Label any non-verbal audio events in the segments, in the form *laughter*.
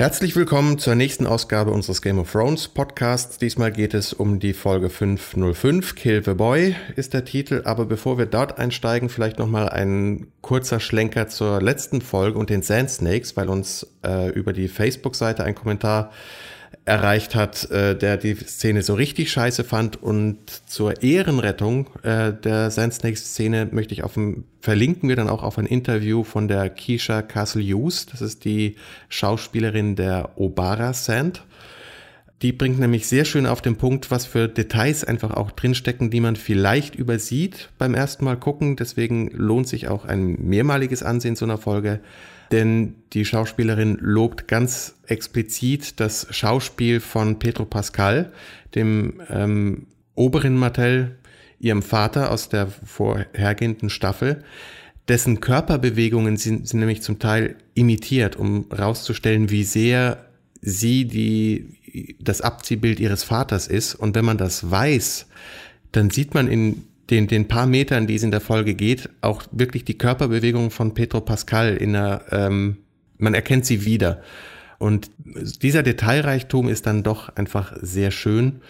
Herzlich willkommen zur nächsten Ausgabe unseres Game of Thrones Podcasts. Diesmal geht es um die Folge 505. Kill the Boy ist der Titel. Aber bevor wir dort einsteigen, vielleicht nochmal ein kurzer Schlenker zur letzten Folge und den Sand Snakes, weil uns äh, über die Facebook-Seite ein Kommentar erreicht hat, äh, der die Szene so richtig scheiße fand. Und zur Ehrenrettung äh, der Sand Snakes Szene möchte ich auf dem, verlinken wir dann auch auf ein Interview von der Keisha Castle Hughes. Das ist die Schauspielerin der Obara Sand. Die bringt nämlich sehr schön auf den Punkt, was für Details einfach auch drinstecken, die man vielleicht übersieht beim ersten Mal gucken. Deswegen lohnt sich auch ein mehrmaliges Ansehen so einer Folge denn die Schauspielerin lobt ganz explizit das Schauspiel von Pedro Pascal, dem ähm, Oberin Martell, ihrem Vater aus der vorhergehenden Staffel. Dessen Körperbewegungen sind, sind nämlich zum Teil imitiert, um rauszustellen, wie sehr sie die, das Abziehbild ihres Vaters ist. Und wenn man das weiß, dann sieht man in den, den paar Metern, die es in der Folge geht, auch wirklich die Körperbewegung von Petro Pascal in der, ähm, man erkennt sie wieder. Und dieser Detailreichtum ist dann doch einfach sehr schön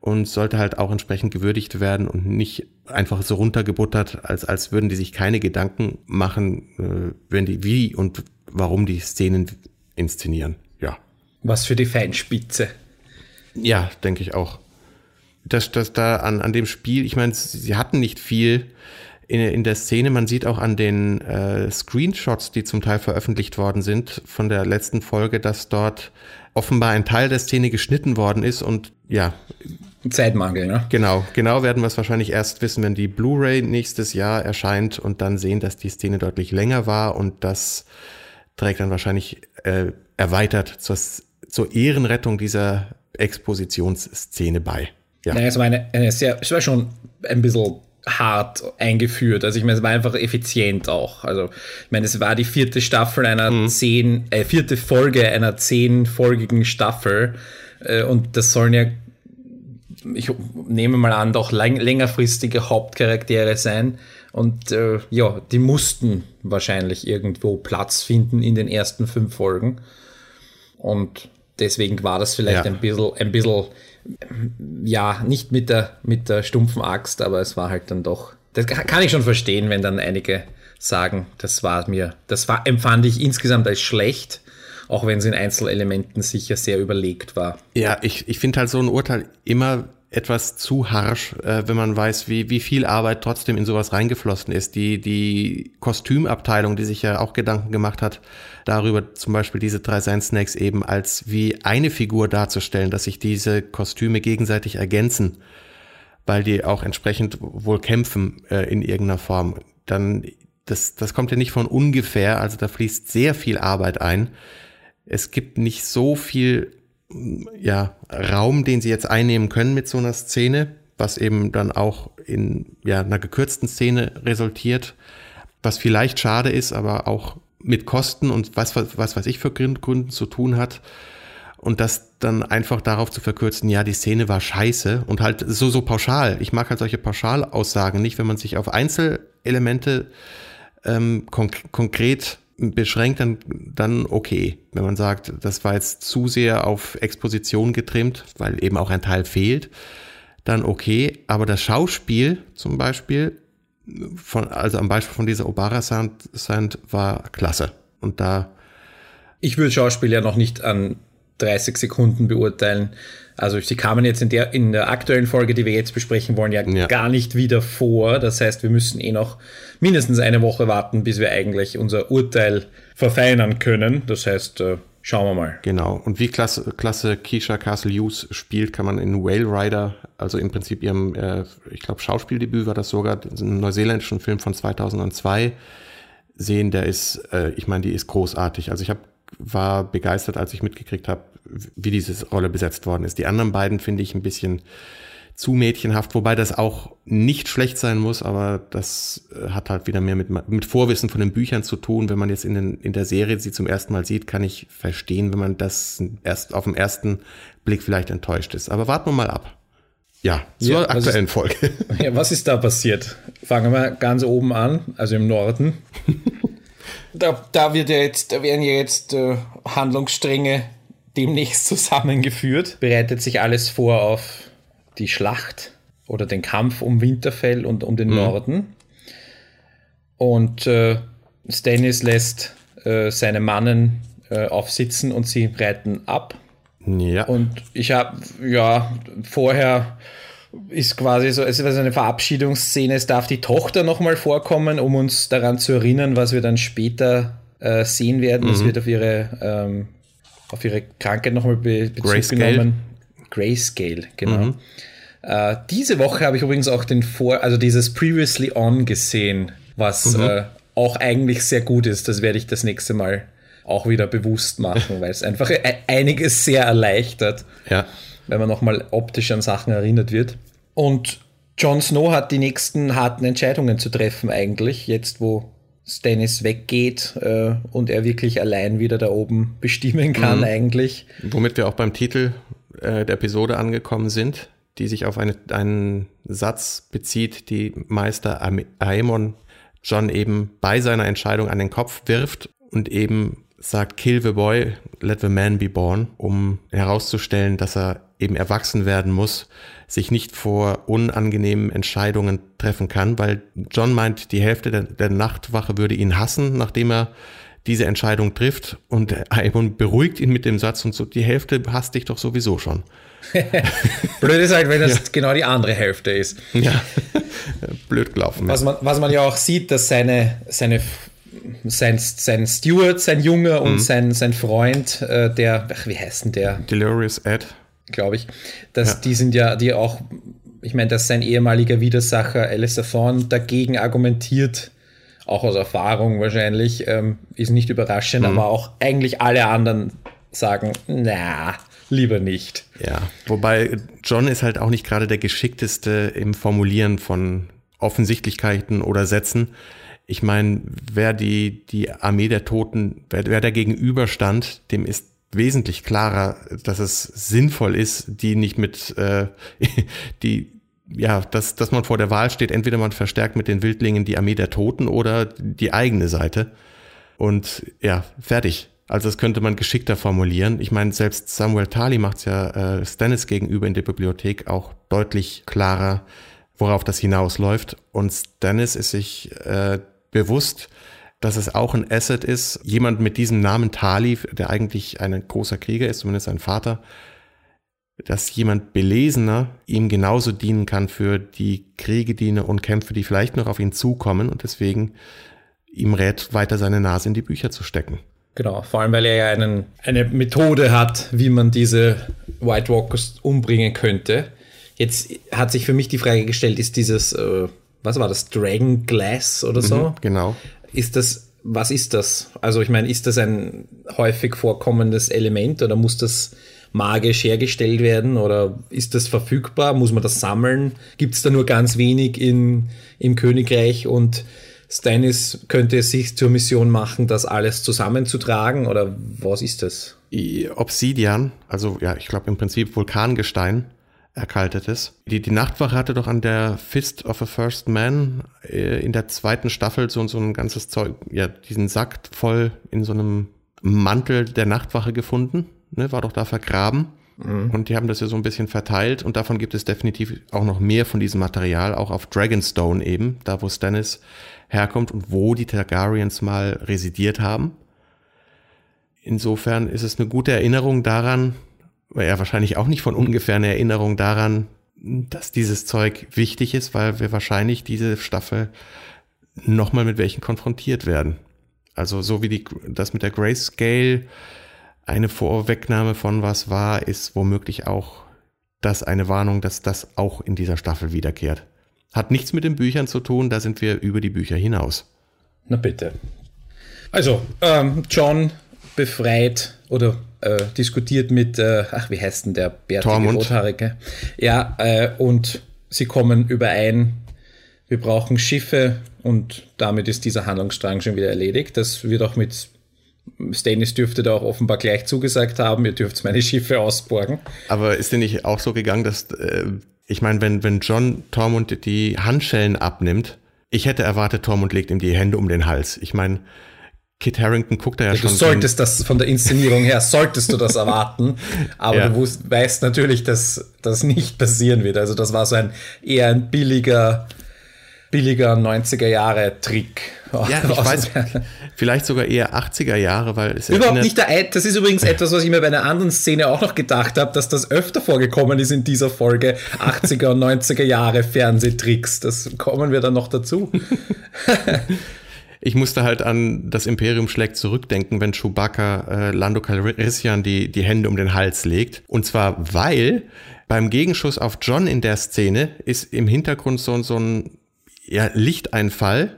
und sollte halt auch entsprechend gewürdigt werden und nicht einfach so runtergebuttert, als, als würden die sich keine Gedanken machen, äh, wenn die wie und warum die Szenen inszenieren. Ja. Was für die Feinspitze. Ja, denke ich auch dass, dass da an, an dem Spiel, ich meine, sie hatten nicht viel in, in der Szene. Man sieht auch an den äh, Screenshots, die zum Teil veröffentlicht worden sind von der letzten Folge, dass dort offenbar ein Teil der Szene geschnitten worden ist und ja. Zeitmangel, ne? Genau, genau werden wir es wahrscheinlich erst wissen, wenn die Blu-ray nächstes Jahr erscheint und dann sehen, dass die Szene deutlich länger war und das trägt dann wahrscheinlich äh, erweitert zur, zur Ehrenrettung dieser Expositionsszene bei. Ja. Nein, es war eine, eine sehr, es war schon ein bisschen hart eingeführt. Also ich meine, es war einfach effizient auch. Also ich meine, es war die vierte Staffel einer mhm. zehn, äh, vierte Folge einer zehnfolgigen Staffel äh, und das sollen ja, ich nehme mal an, doch lang, längerfristige Hauptcharaktere sein. Und äh, ja, die mussten wahrscheinlich irgendwo Platz finden in den ersten fünf Folgen. Und deswegen war das vielleicht ja. ein bisschen, ein bisschen ja, nicht mit der, mit der stumpfen Axt, aber es war halt dann doch. Das kann ich schon verstehen, wenn dann einige sagen, das war mir, das war, empfand ich insgesamt als schlecht, auch wenn es in Einzelelementen sicher sehr überlegt war. Ja, ich, ich finde halt so ein Urteil immer etwas zu harsch, äh, wenn man weiß, wie, wie viel Arbeit trotzdem in sowas reingeflossen ist. Die, die Kostümabteilung, die sich ja auch Gedanken gemacht hat, darüber zum Beispiel diese drei Science Snacks eben als wie eine Figur darzustellen, dass sich diese Kostüme gegenseitig ergänzen, weil die auch entsprechend wohl kämpfen äh, in irgendeiner Form. Dann, das, das kommt ja nicht von ungefähr, also da fließt sehr viel Arbeit ein. Es gibt nicht so viel ja, Raum, den sie jetzt einnehmen können mit so einer Szene, was eben dann auch in ja, einer gekürzten Szene resultiert, was vielleicht schade ist, aber auch mit Kosten und was, was, was weiß ich für Gründen zu tun hat. Und das dann einfach darauf zu verkürzen, ja, die Szene war scheiße und halt so, so pauschal. Ich mag halt solche Pauschalaussagen nicht, wenn man sich auf Einzelelemente ähm, konk konkret beschränkt, dann, dann okay. Wenn man sagt, das war jetzt zu sehr auf Exposition getrimmt, weil eben auch ein Teil fehlt, dann okay. Aber das Schauspiel zum Beispiel, von, also am Beispiel von dieser Obara Sound, Sound war klasse. Und da. Ich würde Schauspiel ja noch nicht an 30 Sekunden beurteilen. Also sie kamen jetzt in der, in der aktuellen Folge, die wir jetzt besprechen wollen, ja, ja, gar nicht wieder vor. Das heißt, wir müssen eh noch mindestens eine Woche warten, bis wir eigentlich unser Urteil verfeinern können. Das heißt, äh, schauen wir mal. Genau. Und wie klasse, klasse Keisha Castle Hughes spielt, kann man in Whale Rider, also im Prinzip ihrem, äh, ich glaube, Schauspieldebüt war das sogar, ein neuseeländischen Film von 2002 sehen. Der ist, äh, ich meine, die ist großartig. Also ich habe war begeistert, als ich mitgekriegt habe, wie diese Rolle besetzt worden ist. Die anderen beiden finde ich ein bisschen zu mädchenhaft, wobei das auch nicht schlecht sein muss, aber das äh, hat halt wieder mehr mit, mit Vorwissen von den Büchern zu tun. Wenn man jetzt in, den, in der Serie sie zum ersten Mal sieht, kann ich verstehen, wenn man das erst auf den ersten Blick vielleicht enttäuscht ist. Aber warten wir mal ab. Ja, zur ja, aktuellen ist, Folge. *laughs* Ja, was ist da passiert? Fangen wir ganz oben an, also im Norden. *laughs* Da, da wird ja jetzt, da werden ja jetzt äh, Handlungsstränge demnächst zusammengeführt. Bereitet sich alles vor auf die Schlacht oder den Kampf um Winterfell und um den mhm. Norden. Und äh, Stannis lässt äh, seine Mannen äh, aufsitzen und sie reiten ab. Ja. Und ich habe, ja, vorher ist quasi so, es ist eine Verabschiedungsszene, es darf die Tochter nochmal vorkommen, um uns daran zu erinnern, was wir dann später äh, sehen werden. Mhm. Es wird auf ihre, ähm, auf ihre Krankheit nochmal be Bezug Grayscale. genommen. Grayscale, genau. Mhm. Äh, diese Woche habe ich übrigens auch den Vor, also dieses Previously On gesehen, was mhm. äh, auch eigentlich sehr gut ist. Das werde ich das nächste Mal auch wieder bewusst machen, *laughs* weil es einfach e-, einiges sehr erleichtert. Ja wenn man nochmal optisch an Sachen erinnert wird. Und Jon Snow hat die nächsten harten Entscheidungen zu treffen eigentlich, jetzt wo Stannis weggeht äh, und er wirklich allein wieder da oben *laughs* bestimmen kann mhm. eigentlich. Womit wir auch beim Titel äh, der Episode angekommen sind, die sich auf eine, einen Satz bezieht, die Meister Aemon John eben bei seiner Entscheidung an den Kopf wirft und eben sagt, kill the boy, let the man be born, um herauszustellen, dass er eben erwachsen werden muss, sich nicht vor unangenehmen Entscheidungen treffen kann, weil John meint, die Hälfte der, der Nachtwache würde ihn hassen, nachdem er diese Entscheidung trifft und Aemon beruhigt ihn mit dem Satz und so, die Hälfte hasst dich doch sowieso schon. *laughs* Blöd ist halt, wenn das ja. genau die andere Hälfte ist. Ja, *laughs* blöd gelaufen. Was man, was man ja auch sieht, dass seine, seine sein, sein Steward, sein Junge und mhm. sein, sein Freund, äh, der, ach, wie heißt denn der? Delirious Ed glaube ich. Dass ja. die sind ja, die auch, ich meine, dass sein ehemaliger Widersacher Alistair Thorne dagegen argumentiert, auch aus Erfahrung wahrscheinlich, ähm, ist nicht überraschend, mhm. aber auch eigentlich alle anderen sagen, na, lieber nicht. Ja, wobei John ist halt auch nicht gerade der geschickteste im Formulieren von Offensichtlichkeiten oder Sätzen. Ich meine, wer die, die Armee der Toten, wer, wer der gegenüberstand, dem ist wesentlich klarer, dass es sinnvoll ist, die nicht mit, äh, *laughs* die, ja, dass, dass man vor der Wahl steht, entweder man verstärkt mit den Wildlingen die Armee der Toten oder die eigene Seite. Und ja, fertig. Also das könnte man geschickter formulieren. Ich meine, selbst Samuel Tali macht es ja äh, Stannis gegenüber in der Bibliothek auch deutlich klarer, worauf das hinausläuft. Und Stannis ist sich äh, bewusst, dass es auch ein Asset ist. Jemand mit diesem Namen Tali, der eigentlich ein großer Krieger ist, zumindest sein Vater, dass jemand Belesener ihm genauso dienen kann für die Kriege, die und Kämpfe, die vielleicht noch auf ihn zukommen und deswegen ihm rät, weiter seine Nase in die Bücher zu stecken. Genau, vor allem weil er ja einen, eine Methode hat, wie man diese White Walkers umbringen könnte. Jetzt hat sich für mich die Frage gestellt, ist dieses, äh, was war das, Dragon Glass oder so? Mhm, genau ist das, was ist das? Also ich meine, ist das ein häufig vorkommendes Element oder muss das magisch hergestellt werden oder ist das verfügbar? Muss man das sammeln? Gibt es da nur ganz wenig in, im Königreich und Stannis könnte es sich zur Mission machen, das alles zusammenzutragen oder was ist das? Obsidian, also ja, ich glaube im Prinzip Vulkangestein, erkaltetes. Die, die Nachtwache hatte doch an der Fist of a First Man äh, in der zweiten Staffel so, so ein ganzes Zeug, ja, diesen Sack voll in so einem Mantel der Nachtwache gefunden, ne, war doch da vergraben. Mhm. Und die haben das ja so ein bisschen verteilt und davon gibt es definitiv auch noch mehr von diesem Material, auch auf Dragonstone eben, da wo Stannis herkommt und wo die Targaryens mal residiert haben. Insofern ist es eine gute Erinnerung daran, ja wahrscheinlich auch nicht von ungefähr eine Erinnerung daran, dass dieses Zeug wichtig ist, weil wir wahrscheinlich diese Staffel nochmal mit welchen konfrontiert werden. Also so wie die, das mit der Grayscale eine Vorwegnahme von was war, ist womöglich auch das eine Warnung, dass das auch in dieser Staffel wiederkehrt. Hat nichts mit den Büchern zu tun, da sind wir über die Bücher hinaus. Na bitte. Also, ähm, John befreit oder äh, diskutiert mit, äh, ach, wie heißt denn der bärtige Rothaarige? Ja, äh, und sie kommen überein, wir brauchen Schiffe und damit ist dieser Handlungsstrang schon wieder erledigt. Das wird auch mit Stannis dürfte da auch offenbar gleich zugesagt haben, ihr dürft meine Schiffe ausborgen. Aber ist denn nicht auch so gegangen, dass, äh, ich meine, wenn, wenn John Tormund die Handschellen abnimmt, ich hätte erwartet, Tormund legt ihm die Hände um den Hals. Ich meine, Kit Harrington guckt da ja, ja schon. Du solltest das von der Inszenierung her, solltest du das erwarten. Aber ja. du wusst, weißt natürlich, dass das nicht passieren wird. Also das war so ein eher ein billiger, billiger 90er Jahre Trick. Ja, ich weiß, vielleicht sogar eher 80er Jahre, weil es Überhaupt nicht der, das ist übrigens etwas, was ich mir bei einer anderen Szene auch noch gedacht habe, dass das öfter vorgekommen ist in dieser Folge 80er und 90er Jahre Fernsehtricks. Das kommen wir dann noch dazu. *laughs* ich musste halt an das Imperium schlägt zurückdenken, wenn Chewbacca äh, Lando Calrissian die, die Hände um den Hals legt. Und zwar, weil beim Gegenschuss auf John in der Szene ist im Hintergrund so, so ein ja, Lichteinfall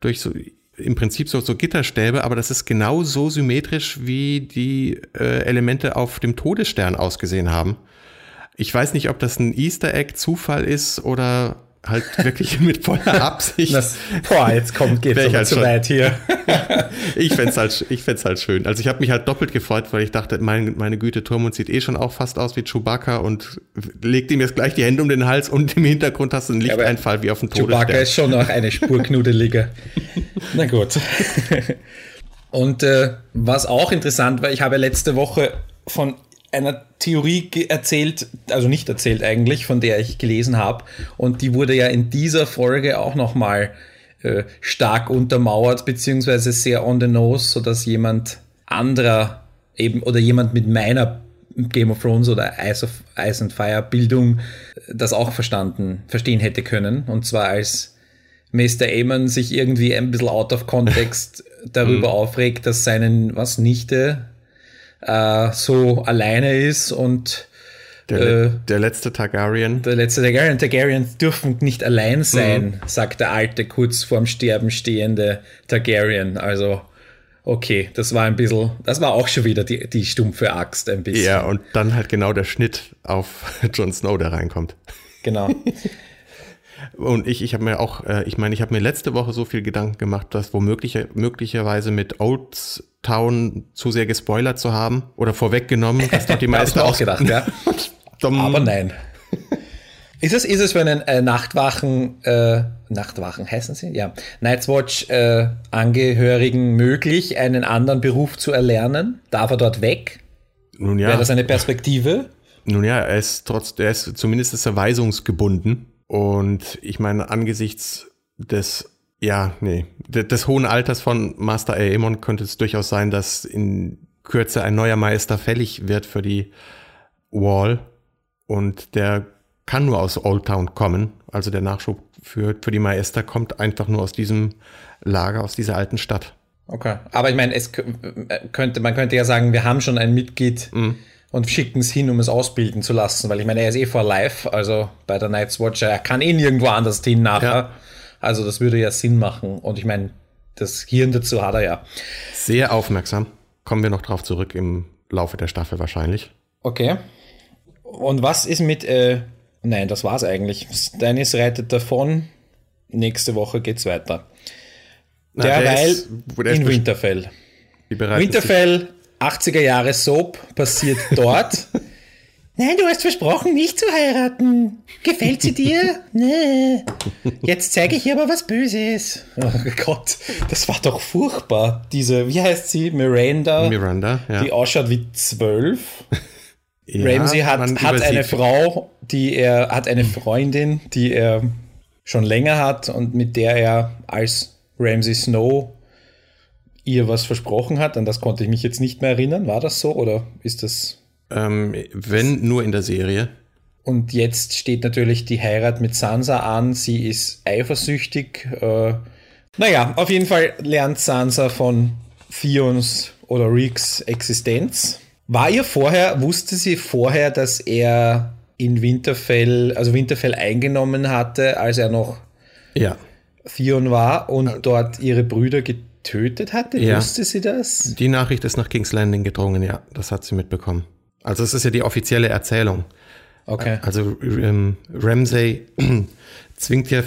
durch so im Prinzip so, so Gitterstäbe, aber das ist genau so symmetrisch, wie die äh, Elemente auf dem Todesstern ausgesehen haben. Ich weiß nicht, ob das ein Easter Egg Zufall ist oder halt wirklich *laughs* mit voller Absicht. Das, *laughs* boah, jetzt kommt, geht's aber halt zu weit hier. *laughs* ich fände halt, ich fänd's halt schön. Also ich habe mich halt doppelt gefreut, weil ich dachte, mein, meine Güte, Turmund sieht eh schon auch fast aus wie Chewbacca und legt ihm jetzt gleich die Hände um den Hals und im Hintergrund hast du einen Lichteinfall ja, wie auf dem Todesstern. Chewbacca ist schon noch eine Spur knuddeliger. Na gut. Und äh, was auch interessant war, ich habe letzte Woche von einer Theorie erzählt, also nicht erzählt eigentlich, von der ich gelesen habe. Und die wurde ja in dieser Folge auch nochmal äh, stark untermauert, beziehungsweise sehr on the nose, sodass jemand anderer eben oder jemand mit meiner Game of Thrones oder Ice, of, Ice and Fire Bildung das auch verstanden, verstehen hätte können. Und zwar als Mr. Aemon sich irgendwie ein bisschen out of context *laughs* darüber mhm. aufregt, dass seinen, was, Nichte äh, so alleine ist und der, äh, der, letzte Targaryen. Der letzte Targaryen. Targaryens dürfen nicht allein sein, mhm. sagt der alte, kurz vorm Sterben stehende Targaryen. Also, okay, das war ein bisschen, das war auch schon wieder die, die stumpfe Axt ein bisschen. Ja, und dann halt genau der Schnitt auf *laughs* Jon Snow, der reinkommt. Genau. *laughs* Und ich, ich habe mir auch, äh, ich meine, ich habe mir letzte Woche so viel Gedanken gemacht, dass womöglich möglicherweise mit Old Town zu sehr gespoilert zu haben oder vorweggenommen, dass dort die *laughs* meisten auch gedacht, ja. *laughs* Aber nein. Ist es, ist es für einen äh, Nachtwachen, äh, Nachtwachen heißen sie? Ja. Night's Watch äh, Angehörigen möglich, einen anderen Beruf zu erlernen? Darf er dort weg? Nun ja. Wäre das eine Perspektive? Nun ja, er ist trotz, er ist zumindest erweisungsgebunden. Und ich meine, angesichts des, ja, nee, des hohen Alters von Master Aemon könnte es durchaus sein, dass in Kürze ein neuer Meister fällig wird für die Wall. Und der kann nur aus Old Town kommen. Also der Nachschub für, für die Meister kommt einfach nur aus diesem Lager, aus dieser alten Stadt. Okay. Aber ich meine, es könnte, man könnte ja sagen, wir haben schon ein Mitglied, mhm und schicken es hin, um es ausbilden zu lassen, weil ich meine, er ist eh vor live, also bei der Night's Watcher, er kann eh nirgendwo anders hin nachher. Ja. Also das würde ja Sinn machen und ich meine, das Hirn dazu hat er ja. Sehr aufmerksam. Kommen wir noch drauf zurück im Laufe der Staffel wahrscheinlich. Okay. Und was ist mit, äh, nein, das war's eigentlich. Dennis reitet davon. Nächste Woche geht's weiter. Na, Derweil der ist, in Winterfell. Winterfell 80er Jahre Soap passiert dort. *laughs* Nein, du hast versprochen, mich zu heiraten. Gefällt sie dir? *laughs* Nee. Jetzt zeige ich ihr aber was Böses. Oh Gott, das war doch furchtbar. Diese, wie heißt sie? Miranda. Miranda, ja. Die ausschaut wie zwölf. *laughs* ja, Ramsey hat, hat eine Frau, die er, hat eine Freundin, die er schon länger hat und mit der er als Ramsey Snow ihr was versprochen hat. An das konnte ich mich jetzt nicht mehr erinnern. War das so oder ist das? Ähm, wenn nur in der Serie. Und jetzt steht natürlich die Heirat mit Sansa an. Sie ist eifersüchtig. Äh, naja, auf jeden Fall lernt Sansa von Theons oder Reeks Existenz. War ihr vorher, wusste sie vorher, dass er in Winterfell, also Winterfell eingenommen hatte, als er noch ja. Theon war und äh. dort ihre Brüder getötet hatte? Ja. Wusste sie das? Die Nachricht ist nach King's Landing gedrungen, ja. Das hat sie mitbekommen. Also es ist ja die offizielle Erzählung. Okay. Also ähm, Ramsay *clears throat* zwingt ja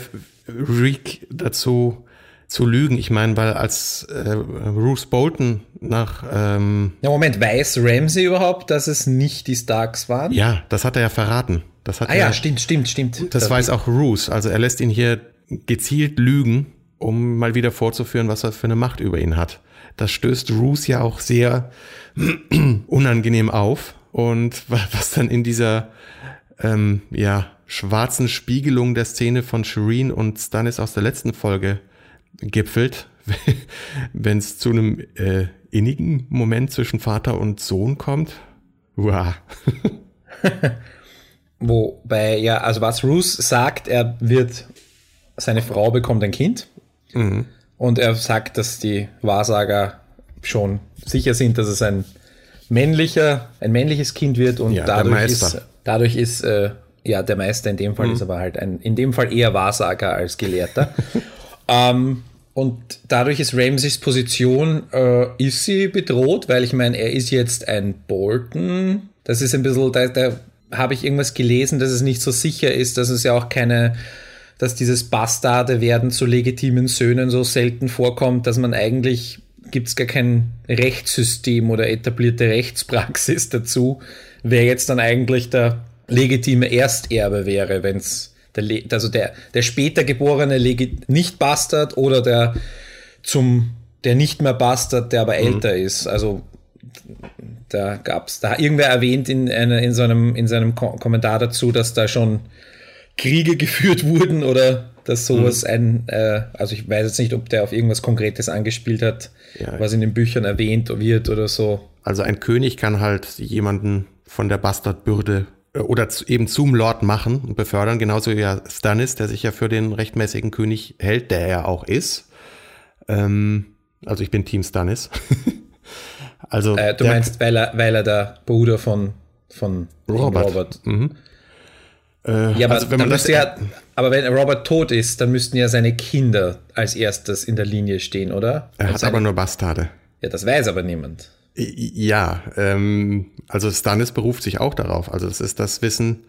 Reek dazu zu lügen. Ich meine, weil als äh, Bruce Bolton nach... Ähm, ja, Moment, weiß Ramsay überhaupt, dass es nicht die Starks waren? Ja, das hat er ja verraten. Das hat ah ja, stimmt, stimmt, stimmt. Das, das weiß auch Roose. Also er lässt ihn hier gezielt lügen um mal wieder vorzuführen, was er für eine Macht über ihn hat. Das stößt Roos ja auch sehr *clears throat* unangenehm auf. Und *laughs* was dann in dieser ähm, ja, schwarzen Spiegelung der Szene von Shireen und Stannis aus der letzten Folge gipfelt, *laughs* wenn es zu einem äh, innigen Moment zwischen Vater und Sohn kommt. Wow. *laughs* Wobei, ja, also was Roos sagt, er wird, seine Frau bekommt ein Kind. Mhm. Und er sagt, dass die Wahrsager schon sicher sind, dass es ein männlicher, ein männliches Kind wird und ja, dadurch ist, dadurch ist äh, ja der Meister in dem Fall mhm. ist aber halt ein, in dem Fall eher Wahrsager als Gelehrter. *laughs* ähm, und dadurch ist Ramses Position, äh, ist sie bedroht, weil ich meine, er ist jetzt ein Bolton. Das ist ein bisschen, da, da habe ich irgendwas gelesen, dass es nicht so sicher ist, dass es ja auch keine, dass dieses Bastarde werden zu legitimen Söhnen so selten vorkommt, dass man eigentlich gibt es gar kein Rechtssystem oder etablierte Rechtspraxis dazu, wer jetzt dann eigentlich der legitime Ersterbe wäre, wenn es der, also der, der später geborene Nicht-Bastard oder der zum, der nicht mehr Bastard, der aber mhm. älter ist. Also da gab es, da irgendwer erwähnt in, eine, in, seinem, in seinem Ko Kommentar dazu, dass da schon Kriege geführt *laughs* wurden oder dass sowas mhm. ein, äh, also ich weiß jetzt nicht, ob der auf irgendwas Konkretes angespielt hat, ja. was in den Büchern erwähnt wird oder so. Also ein König kann halt jemanden von der Bastardbürde oder eben zum Lord machen und befördern, genauso wie Stannis, der sich ja für den rechtmäßigen König hält, der er auch ist. Ähm, also ich bin Team Stannis. *laughs* also äh, du meinst, weil er, weil er der Bruder von, von Robert. Robert. Mhm. Äh, ja, aber, also wenn man das, ja, aber wenn Robert tot ist, dann müssten ja seine Kinder als erstes in der Linie stehen, oder? Er hat seine, aber nur Bastarde. Ja, das weiß aber niemand. Ja, ähm, also Stannis beruft sich auch darauf. Also es ist das Wissen,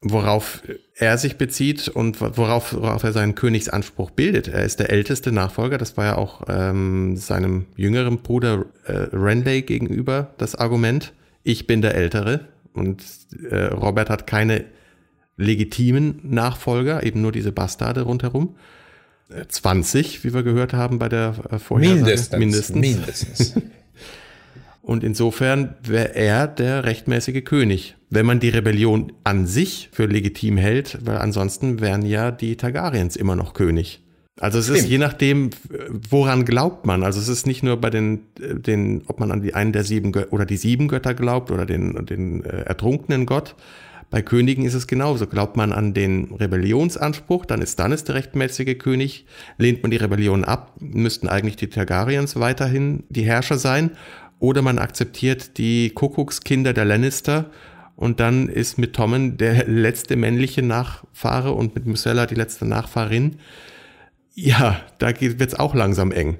worauf er sich bezieht und worauf, worauf er seinen Königsanspruch bildet. Er ist der älteste Nachfolger. Das war ja auch ähm, seinem jüngeren Bruder äh, Renley gegenüber das Argument. Ich bin der Ältere und äh, Robert hat keine legitimen Nachfolger, eben nur diese Bastarde rundherum. 20, äh, wie wir gehört haben bei der äh, Vorhersage. Mindestens. Mindestens. Mindestens. *laughs* Und insofern wäre er der rechtmäßige König, wenn man die Rebellion an sich für legitim hält, weil ansonsten wären ja die Targaryens immer noch König. Also es Stimmt. ist je nachdem, woran glaubt man. Also es ist nicht nur bei den, den ob man an die einen der sieben Gö oder die sieben Götter glaubt oder den, den äh, ertrunkenen Gott. Bei Königen ist es genauso. Glaubt man an den Rebellionsanspruch, dann ist Stannis der rechtmäßige König. Lehnt man die Rebellion ab, müssten eigentlich die Targaryens weiterhin die Herrscher sein. Oder man akzeptiert die Kuckuckskinder der Lannister und dann ist mit Tommen der *laughs* letzte männliche Nachfahre und mit Musella die letzte Nachfahrin. Ja, da wird es auch langsam eng.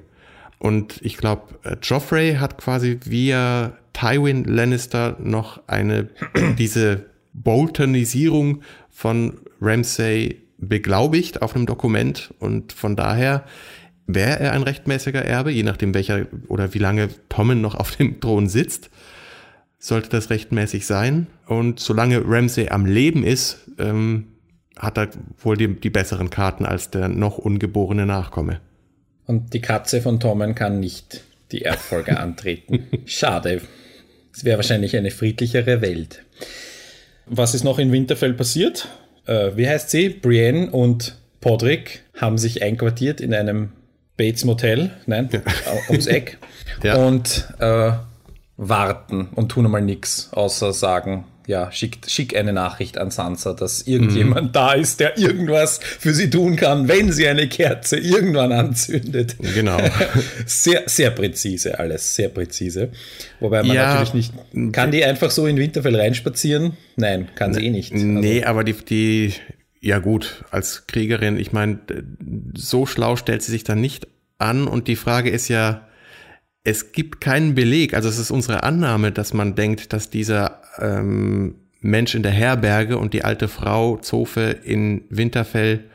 Und ich glaube, äh, Joffrey hat quasi via Tywin Lannister noch eine, *clears throat* diese Boltonisierung von Ramsay beglaubigt auf einem Dokument und von daher wäre er ein rechtmäßiger Erbe, je nachdem welcher oder wie lange Tommen noch auf dem Thron sitzt, sollte das rechtmäßig sein. Und solange Ramsay am Leben ist, ähm, hat er wohl die, die besseren Karten als der noch ungeborene Nachkomme. Und die Katze von Tommen kann nicht die Erbfolge *laughs* antreten. Schade. Es wäre wahrscheinlich eine friedlichere Welt. Was ist noch in Winterfell passiert? Äh, wie heißt sie? Brienne und Podrick haben sich einquartiert in einem Bates Motel, nein, ja. ums Eck. *laughs* ja. Und äh, warten und tun einmal nichts, außer sagen, ja, schick, schick eine Nachricht an Sansa, dass irgendjemand mhm. da ist, der irgendwas für sie tun kann, wenn sie eine Kerze irgendwann anzündet. Genau. *laughs* sehr, sehr präzise alles, sehr präzise. Wobei man ja, natürlich nicht, kann die einfach so in Winterfell reinspazieren? Nein, kann sie eh nicht. Also, nee, aber die, die, ja gut, als Kriegerin, ich meine, so schlau stellt sie sich dann nicht an und die Frage ist ja, es gibt keinen Beleg, also es ist unsere Annahme, dass man denkt, dass dieser ähm, Mensch in der Herberge und die alte Frau Zofe in Winterfell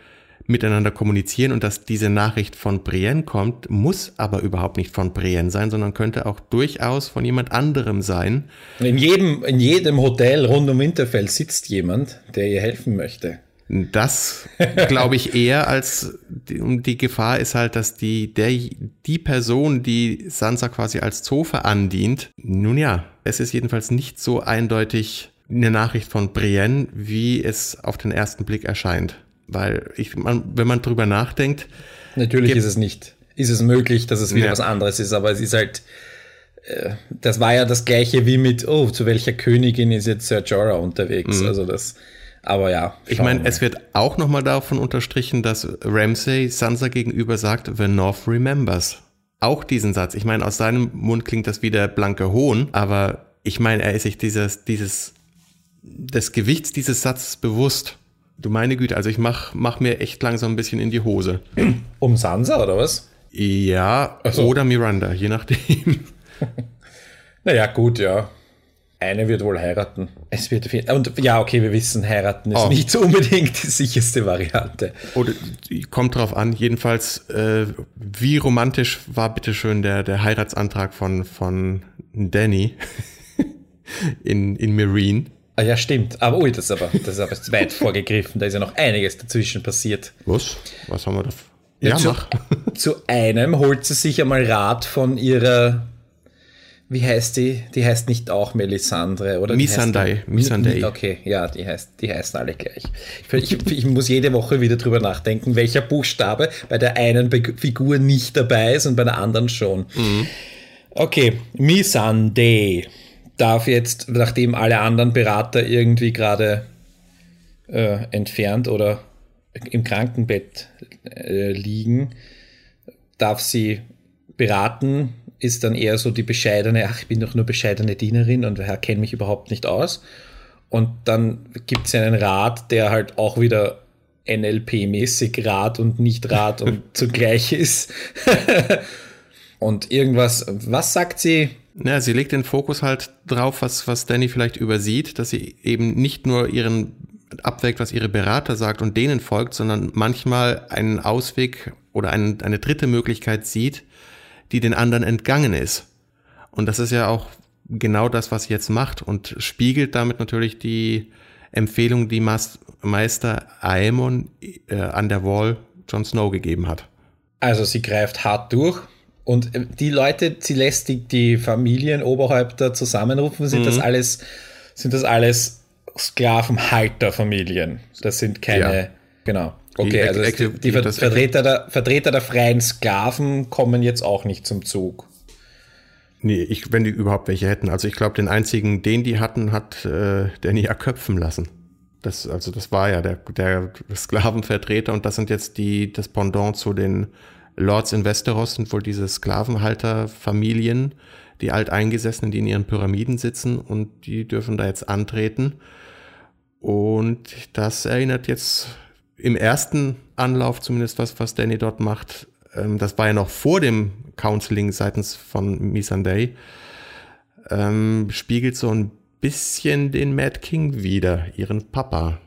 miteinander kommunizieren und dass diese Nachricht von Brienne kommt, muss aber überhaupt nicht von Brienne sein, sondern könnte auch durchaus von jemand anderem sein. In jedem, in jedem Hotel rund um Winterfell sitzt jemand, der ihr helfen möchte. Das glaube ich eher als die, die Gefahr ist halt, dass die, der, die Person, die Sansa quasi als Zofe andient, nun ja, es ist jedenfalls nicht so eindeutig eine Nachricht von Brienne, wie es auf den ersten Blick erscheint. Weil ich, man, wenn man drüber nachdenkt. Natürlich ist es nicht. Ist es möglich, dass es wieder ja. was anderes ist, aber es ist halt, äh, das war ja das gleiche wie mit, oh, zu welcher Königin ist jetzt Sir Jorah unterwegs? Mhm. Also das, aber ja. Ich meine, es wird auch nochmal davon unterstrichen, dass Ramsay Sansa gegenüber sagt, The North remembers. Auch diesen Satz. Ich meine, aus seinem Mund klingt das wie der blanke Hohn, aber ich meine, er ist sich dieses, dieses, des Gewichts dieses Satzes bewusst. Du meine Güte, also ich mach, mach mir echt langsam ein bisschen in die Hose. Um Sansa oder was? Ja, so. oder Miranda, je nachdem. *laughs* naja, gut, ja. Eine wird wohl heiraten. Es wird viel. Und ja, okay, wir wissen, heiraten ist oh. nicht so *laughs* unbedingt die sicherste Variante. Oder kommt drauf an, jedenfalls, äh, wie romantisch war bitteschön der, der Heiratsantrag von, von Danny *laughs* in, in Marine. Ah ja, stimmt. Aber ui, das ist aber, das ist aber *laughs* weit vorgegriffen. Da ist ja noch einiges dazwischen passiert. Was? Was haben wir da? Ja, ja zu, zu einem holt sie sich einmal Rat von ihrer wie heißt die? Die heißt nicht auch Melisandre, oder? Missandei. Missandei. Okay, ja, die, heißt, die heißen alle gleich. Ich, ich, ich, muss jede Woche wieder drüber nachdenken, welcher Buchstabe bei der einen Be Figur nicht dabei ist und bei der anderen schon. Mhm. Okay, Missandei darf jetzt, nachdem alle anderen Berater irgendwie gerade äh, entfernt oder im Krankenbett äh, liegen, darf sie beraten, ist dann eher so die bescheidene, ach, ich bin doch nur bescheidene Dienerin und kenne mich überhaupt nicht aus. Und dann gibt es einen Rat, der halt auch wieder NLP-mäßig Rat und nicht Rat und *laughs* zugleich ist. *laughs* und irgendwas, was sagt sie? Ja, sie legt den Fokus halt drauf, was, was Danny vielleicht übersieht, dass sie eben nicht nur ihren abwägt, was ihre Berater sagt und denen folgt, sondern manchmal einen Ausweg oder einen, eine dritte Möglichkeit sieht, die den anderen entgangen ist. Und das ist ja auch genau das, was sie jetzt macht und spiegelt damit natürlich die Empfehlung, die Meister Aemon äh, an der Wall Jon Snow gegeben hat. Also sie greift hart durch und äh, die Leute, sie lässt die, die Familienoberhäupter zusammenrufen, sind mhm. das alles, sind das alles Sklavenhalterfamilien. Das sind keine, ja. genau. Okay, also die, die, die Vertreter, der, Vertreter der freien Sklaven kommen jetzt auch nicht zum Zug. Nee, ich, wenn die überhaupt welche hätten. Also ich glaube, den einzigen, den die hatten, hat äh, Danny ja köpfen lassen. Das, also das war ja der, der Sklavenvertreter und das sind jetzt die, das Pendant zu den Lords in Westeros sind wohl diese Sklavenhalterfamilien, die Alteingesessenen, die in ihren Pyramiden sitzen und die dürfen da jetzt antreten. Und das erinnert jetzt im ersten Anlauf zumindest was, was Danny dort macht, ähm, das war ja noch vor dem Counseling seitens von Missandei, ähm, spiegelt so ein bisschen den Mad King wieder, ihren Papa.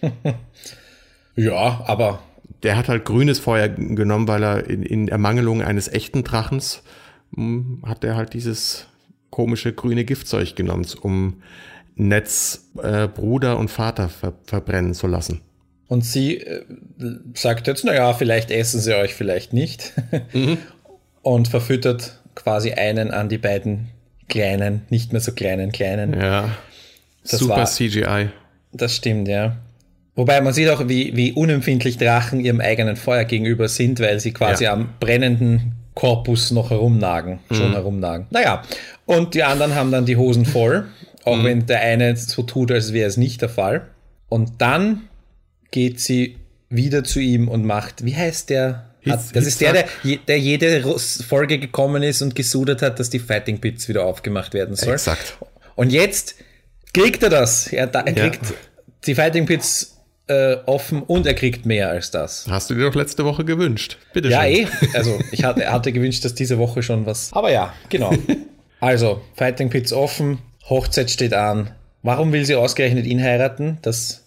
*laughs* ja, aber. Der hat halt grünes Feuer genommen, weil er in, in Ermangelung eines echten Drachens hm, hat er halt dieses komische grüne Giftzeug genommen, um Netz äh, Bruder und Vater ver verbrennen zu lassen. Und sie äh, sagt jetzt, naja, vielleicht essen sie euch, vielleicht nicht. *laughs* Mhm. Und verfüttert quasi einen an die beiden kleinen, nicht mehr so kleinen, kleinen. Ja. Das Super war, CGI. Das stimmt, ja. Wobei man sieht auch, wie, wie unempfindlich Drachen ihrem eigenen Feuer gegenüber sind, weil sie quasi ja. am brennenden Korpus noch herumnagen, schon mhm. herumnagen. Naja, und die anderen haben dann die Hosen voll, auch mhm. wenn der eine so tut, als wäre es nicht der Fall. Und dann geht sie wieder zu ihm und macht, wie heißt der? Hat, das ist der, der, der jede Folge gekommen ist und gesudert hat, dass die Fighting Pits wieder aufgemacht werden soll. Exakt. Und jetzt kriegt er das. Er, er kriegt ja. die Fighting Pits äh, offen und er kriegt mehr als das. Hast du dir doch letzte Woche gewünscht. Bitte ja, schön. eh. Also ich hatte, hatte gewünscht, dass diese Woche schon was. Aber ja, genau. *laughs* Also, Fighting Pits offen, Hochzeit steht an. Warum will sie ausgerechnet ihn heiraten? Das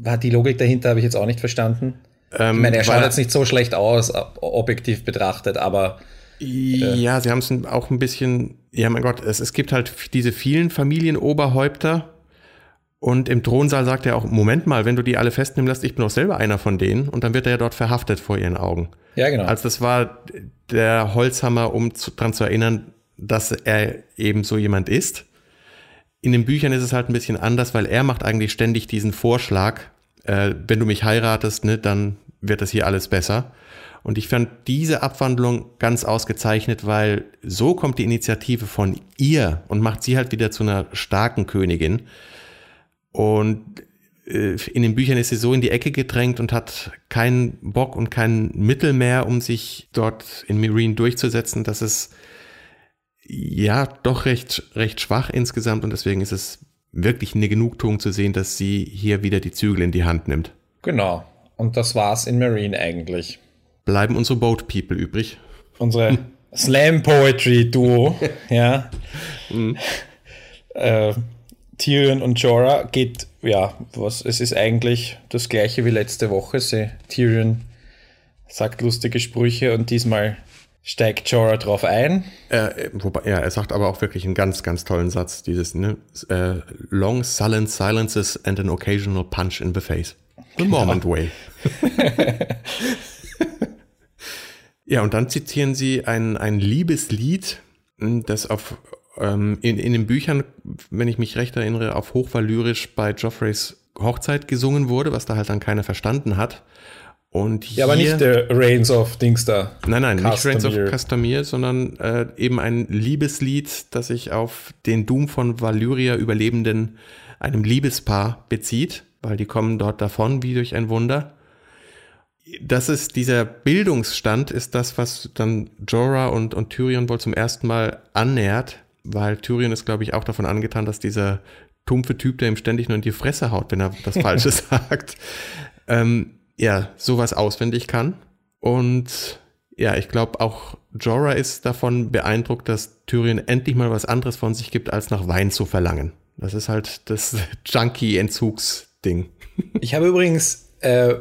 war die Logik dahinter, habe ich jetzt auch nicht verstanden. Ähm, ich meine, er schaut jetzt nicht so schlecht aus, objektiv betrachtet, aber. Äh, ja, sie haben es auch ein bisschen, ja mein Gott, es, es gibt halt diese vielen Familienoberhäupter Und im Thronsaal sagt er auch, Moment mal, wenn du die alle festnehmen lässt, ich bin doch selber einer von denen. Und dann wird er ja dort verhaftet vor ihren Augen. Ja, genau. Also das war der Holzhammer, um zu, daran zu erinnern, dass er eben so jemand ist. In den Büchern ist es halt ein bisschen anders, weil er macht eigentlich ständig diesen Vorschlag, äh, wenn du mich heiratest, ne, dann wird das hier alles besser. Und ich fand diese Abwandlung ganz ausgezeichnet, weil so kommt die Initiative von ihr und macht sie halt wieder zu einer starken Königin. Und äh, in den Büchern ist sie so in die Ecke gedrängt und hat keinen Bock und kein Mittel mehr, um sich dort in Marine durchzusetzen. Das ist ja doch recht, recht schwach insgesamt und deswegen ist es wirklich eine Genugtuung zu sehen, dass sie hier wieder die Zügel in die Hand nimmt. Genau. Und das war's in Marine eigentlich. Bleiben unsere Boat People übrig. Unsere Slam Poetry Duo, *laughs* ja. Mhm. Äh, Tyrion und Jorah geht, ja, was, es ist eigentlich das gleiche wie letzte Woche. Sie, Tyrion sagt lustige Sprüche und diesmal steigt Jorah drauf ein. Äh, wobei, ja, er sagt aber auch wirklich einen ganz, ganz tollen Satz, dieses, ne, äh, long sullen silences and an occasional punch in the face. The genau. Mormont way. *laughs* ja, und dann zitieren sie ein, ein Liebeslied, das auf ähm, in, in den Büchern, wenn ich mich recht erinnere, auf Hochvalyrisch bei Joffreys Hochzeit gesungen wurde, was da halt dann keiner verstanden hat. Und ja, aber nicht der Reigns of Dings da. Nein, nein, Castamere. nicht Reigns of Castamere, sondern äh, eben ein Liebeslied, das sich auf den Doom von Valyria überlebenden einem Liebespaar bezieht, weil die kommen dort davon wie durch ein Wunder. Das ist dieser Bildungsstand, ist das, was dann Jorah und, und Tyrion wohl zum ersten Mal annähert, weil Tyrion ist, glaube ich, auch davon angetan, dass dieser tumpfe Typ, der ihm ständig nur in die Fresse haut, wenn er das *laughs* Falsche sagt, ähm, ja, sowas auswendig kann. Und ja, ich glaube auch Jorah ist davon beeindruckt, dass Tyrion endlich mal was anderes von sich gibt, als nach Wein zu verlangen. Das ist halt das *laughs* Junkie-Entzugsding. *laughs* Ich habe übrigens äh,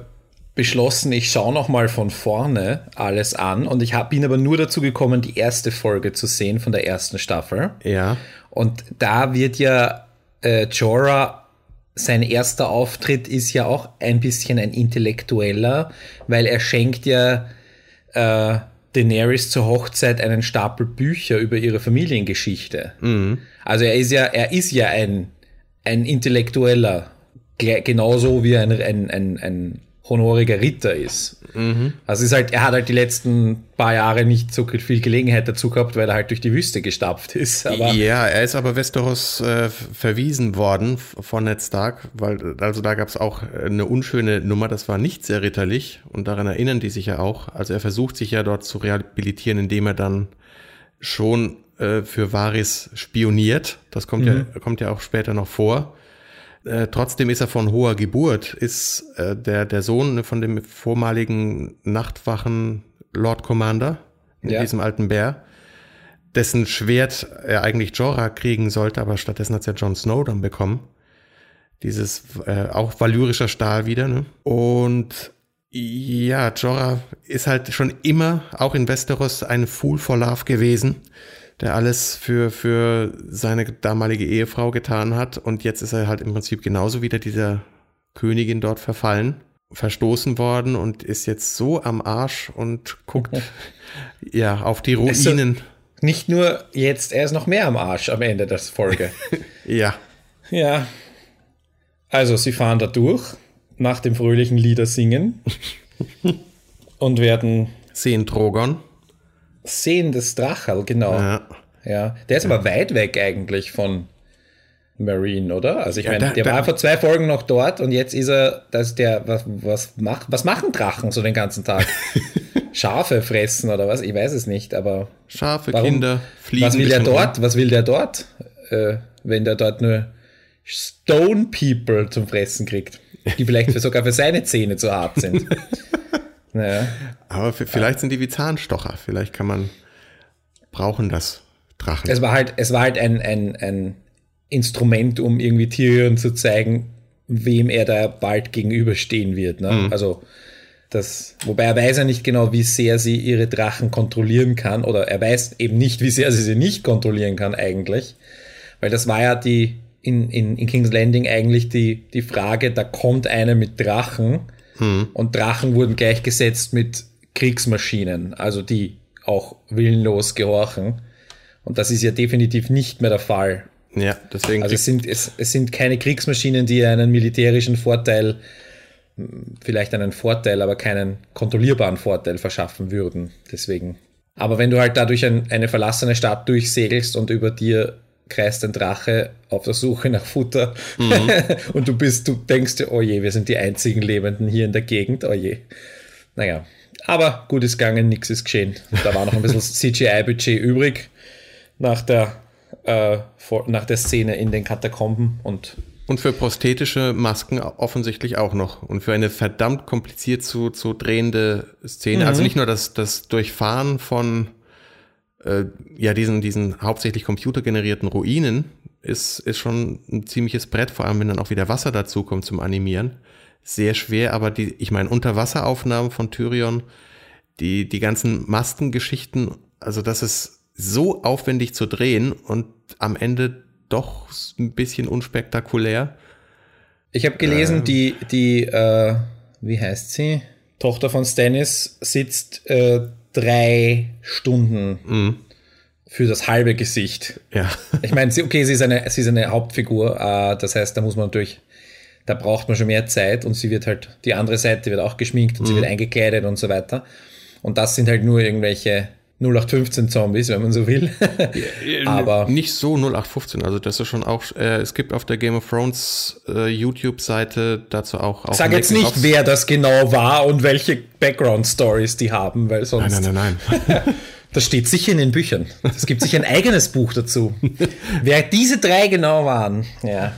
beschlossen, ich schaue noch mal von vorne alles an und ich hab, bin aber nur dazu gekommen, die erste Folge zu sehen von der ersten Staffel. Ja. Und da wird ja äh, Jorah sein erster Auftritt ist ja auch ein bisschen ein intellektueller, weil er schenkt ja äh, Daenerys zur Hochzeit einen Stapel Bücher über ihre Familiengeschichte. Mhm. Also er ist ja, er ist ja ein, ein Intellektueller, genauso wie ein, ein, ein, ein honoriger Ritter ist. Mhm. Also ist halt, er hat halt die letzten paar Jahre nicht so viel Gelegenheit dazu gehabt, weil er halt durch die Wüste gestapft ist. Aber ja, er ist aber Westeros äh, verwiesen worden von Ned Stark, weil also da gab es auch eine unschöne Nummer, das war nicht sehr ritterlich und daran erinnern die sich ja auch. Also er versucht sich ja dort zu rehabilitieren, indem er dann schon äh, für Varys spioniert. Das kommt mhm. ja kommt ja auch später noch vor äh, trotzdem ist er von hoher Geburt, ist äh, der, der Sohn von dem vormaligen Nachtwachen Lord Commander in ja. diesem alten Bär, dessen Schwert er eigentlich Jorah kriegen sollte, aber stattdessen hat es ja Jon Snow dann bekommen. Dieses äh, auch valyrischer Stahl wieder. Ne? Und ja, Jorah ist halt schon immer, auch in Westeros, ein Fool for Love gewesen der alles für, für seine damalige Ehefrau getan hat. Und jetzt ist er halt im Prinzip genauso wieder dieser Königin dort verfallen, verstoßen worden und ist jetzt so am Arsch und guckt ja *laughs* auf die Ruinen. Also nicht nur jetzt, er ist noch mehr am Arsch am Ende der Folge. *laughs* ja. Ja. Also, sie fahren da durch nach dem fröhlichen Lieder singen *laughs* und werden sehen Drogon Sehendes Drachel, genau. Ja. ja. Der ist aber weit weg eigentlich von Marine, oder? Also ich ja, meine, der, der war vor zwei Folgen noch dort und jetzt ist er, dass der, was, was, macht, was machen Drachen so den ganzen Tag? *laughs* Schafe fressen oder was? Ich weiß es nicht, aber. Schafe, warum, Kinder, fliegen. Was will der dort? Rum. Was will der dort? Äh, wenn der dort nur Stone People zum Fressen kriegt, die vielleicht sogar für seine Zähne zu hart sind. *laughs* Naja. Aber vielleicht sind die wie Zahnstocher. Vielleicht kann man brauchen das Drachen. Es war halt, es war halt ein, ein, ein Instrument, um irgendwie Tyrion zu zeigen, wem er da bald gegenüberstehen wird. Ne? Mhm. Also das, wobei er weiß ja nicht genau, wie sehr sie ihre Drachen kontrollieren kann, oder er weiß eben nicht, wie sehr sie sie nicht kontrollieren kann eigentlich. Weil das war ja die in, in, in King's Landing eigentlich die, die Frage, da kommt einer mit Drachen hm. und Drachen wurden gleichgesetzt mit Kriegsmaschinen, also die auch willenlos gehorchen. Und das ist ja definitiv nicht mehr der Fall. Ja, deswegen. Also es sind, es, es sind keine Kriegsmaschinen, die einen militärischen Vorteil, vielleicht einen Vorteil, aber keinen kontrollierbaren Vorteil verschaffen würden. Deswegen. Aber wenn du halt dadurch ein, eine verlassene Stadt durchsegelst und über dir kreist ein Drache auf der Suche nach Futter mhm. *laughs* und du bist, du denkst dir, oh je, wir sind die einzigen Lebenden hier in der Gegend, oh je. Naja, aber gut ist gegangen, nichts ist geschehen. Da war noch ein bisschen *laughs* CGI-Budget übrig nach der, äh, vor, nach der Szene in den Katakomben und und für prosthetische Masken offensichtlich auch noch. Und für eine verdammt kompliziert zu, zu drehende Szene. Also mhm. Also nicht nur das, das Durchfahren von äh, ja, diesen, diesen hauptsächlich computergenerierten Ruinen ist, ist schon ein ziemliches Brett, vor allem wenn dann auch wieder Wasser dazukommt zum Animieren. Sehr schwer, aber die, ich meine, Unterwasseraufnahmen von Tyrion, die, die ganzen Maskengeschichten, also das ist so aufwendig zu drehen und am Ende doch ein bisschen unspektakulär. Ich habe gelesen, ähm, die, die, äh, wie heißt sie? Tochter von Stannis sitzt äh, drei Stunden mhm. für das halbe Gesicht. Ja. Ich meine, okay, sie ist eine, sie ist eine Hauptfigur, äh, das heißt, da muss man natürlich, da braucht man schon mehr Zeit und sie wird halt, die andere Seite wird auch geschminkt und mhm. sie wird eingekleidet und so weiter. Und das sind halt nur irgendwelche 0815 Zombies, wenn man so will. *laughs* Aber nicht so 0815, also das ist schon auch, äh, es gibt auf der Game of Thrones äh, YouTube-Seite dazu auch. auch Sag jetzt nicht, wer das genau war und welche Background-Stories die haben, weil sonst. Nein, nein, nein, nein. *laughs* Das steht sicher in den Büchern. Es gibt sicher ein eigenes Buch dazu. wer diese drei genau waren, ja.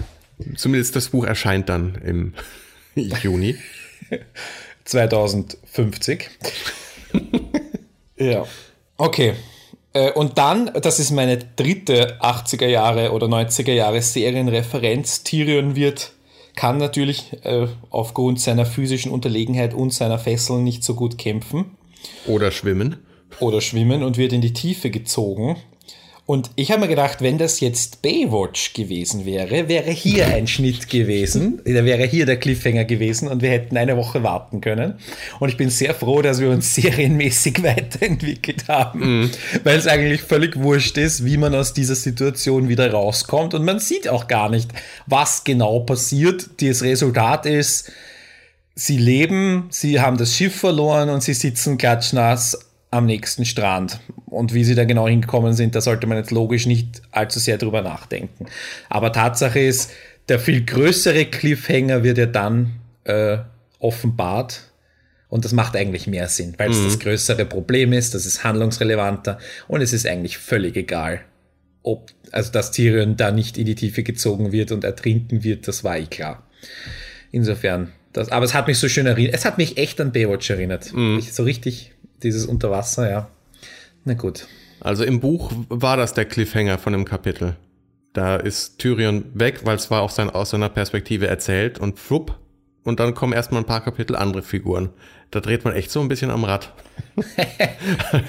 Zumindest das Buch erscheint dann im *laughs* Juni. 2050. ja. Okay. Äh, und dann, das ist meine dritte 80er Jahre oder 90er Jahre Serienreferenz. Tyrion wird, kann natürlich äh, aufgrund seiner physischen Unterlegenheit und seiner Fesseln nicht so gut kämpfen. Oder schwimmen. Oder schwimmen und wird in die Tiefe gezogen. Und ich habe mir gedacht, wenn das jetzt Baywatch gewesen wäre, wäre hier ein *laughs* Schnitt gewesen, da wäre hier der Cliffhanger gewesen und wir hätten eine Woche warten können. Und ich bin sehr froh, dass wir uns *laughs* serienmäßig weiterentwickelt haben, mhm. weil es eigentlich völlig wurscht ist, wie man aus dieser Situation wieder rauskommt. Und man sieht auch gar nicht, was genau passiert. Das Resultat ist, sie leben, sie haben das Schiff verloren und sie sitzen klatschnass am nächsten Strand. Und wie sie da genau hingekommen sind, da sollte man jetzt logisch nicht allzu sehr drüber nachdenken. Aber Tatsache ist, der viel größere Cliffhanger wird ja dann äh, offenbart. Und das macht eigentlich mehr Sinn, weil es mhm. das größere Problem ist, das ist handlungsrelevanter und es ist eigentlich völlig egal, ob, also dass Tyrion da nicht in die Tiefe gezogen wird und ertrinken wird, das war eh klar. Insofern, das, aber es hat mich so schön erinnert, es hat mich echt an Baywatch erinnert. Mhm. Ich, so richtig dieses Unterwasser, ja. Na gut. Also im Buch war das der Cliffhanger von dem Kapitel. Da ist Tyrion weg, weil es war auch sein, aus seiner Perspektive erzählt und flupp. Und dann kommen erstmal ein paar Kapitel andere Figuren. Da dreht man echt so ein bisschen am Rad. *laughs*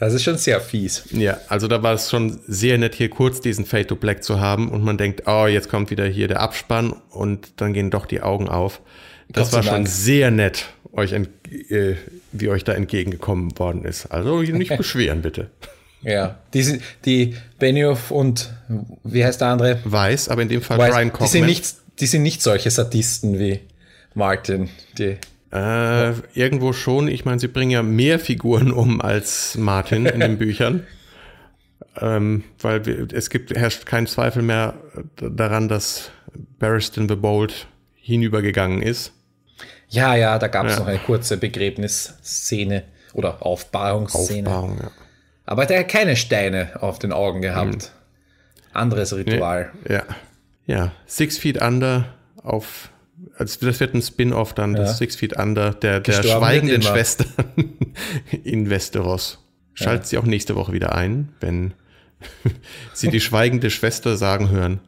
das ist schon sehr fies. Ja, also da war es schon sehr nett, hier kurz diesen Fade to Black zu haben und man denkt, oh, jetzt kommt wieder hier der Abspann und dann gehen doch die Augen auf. Das war schon sehr nett euch äh, wie euch da entgegengekommen worden ist. Also nicht *laughs* beschweren, bitte. Ja, die, die Benioff und wie heißt der andere? Weiß, aber in dem Fall Weiß, Brian Cockman. Die sind, nicht, die sind nicht solche Sadisten wie Martin. Die, äh, irgendwo schon. Ich meine, sie bringen ja mehr Figuren um als Martin in den *laughs* Büchern. Ähm, weil wir, es gibt, herrscht kein Zweifel mehr daran, dass Barristan the Bold hinübergegangen ist. Ja, ja, da gab es ja. noch eine kurze Begräbnisszene oder Aufbahrungsszene. Aufbauung, ja. Aber der hat keine Steine auf den Augen gehabt. Hm. Anderes Ritual. Nee, ja. Ja, Six Feet Under auf, also das wird ein Spin-off dann, ja. das Six Feet Under, der, der schweigenden Schwester *laughs* in Westeros. Schaltet ja. sie auch nächste Woche wieder ein, wenn *laughs* sie die schweigende Schwester sagen hören.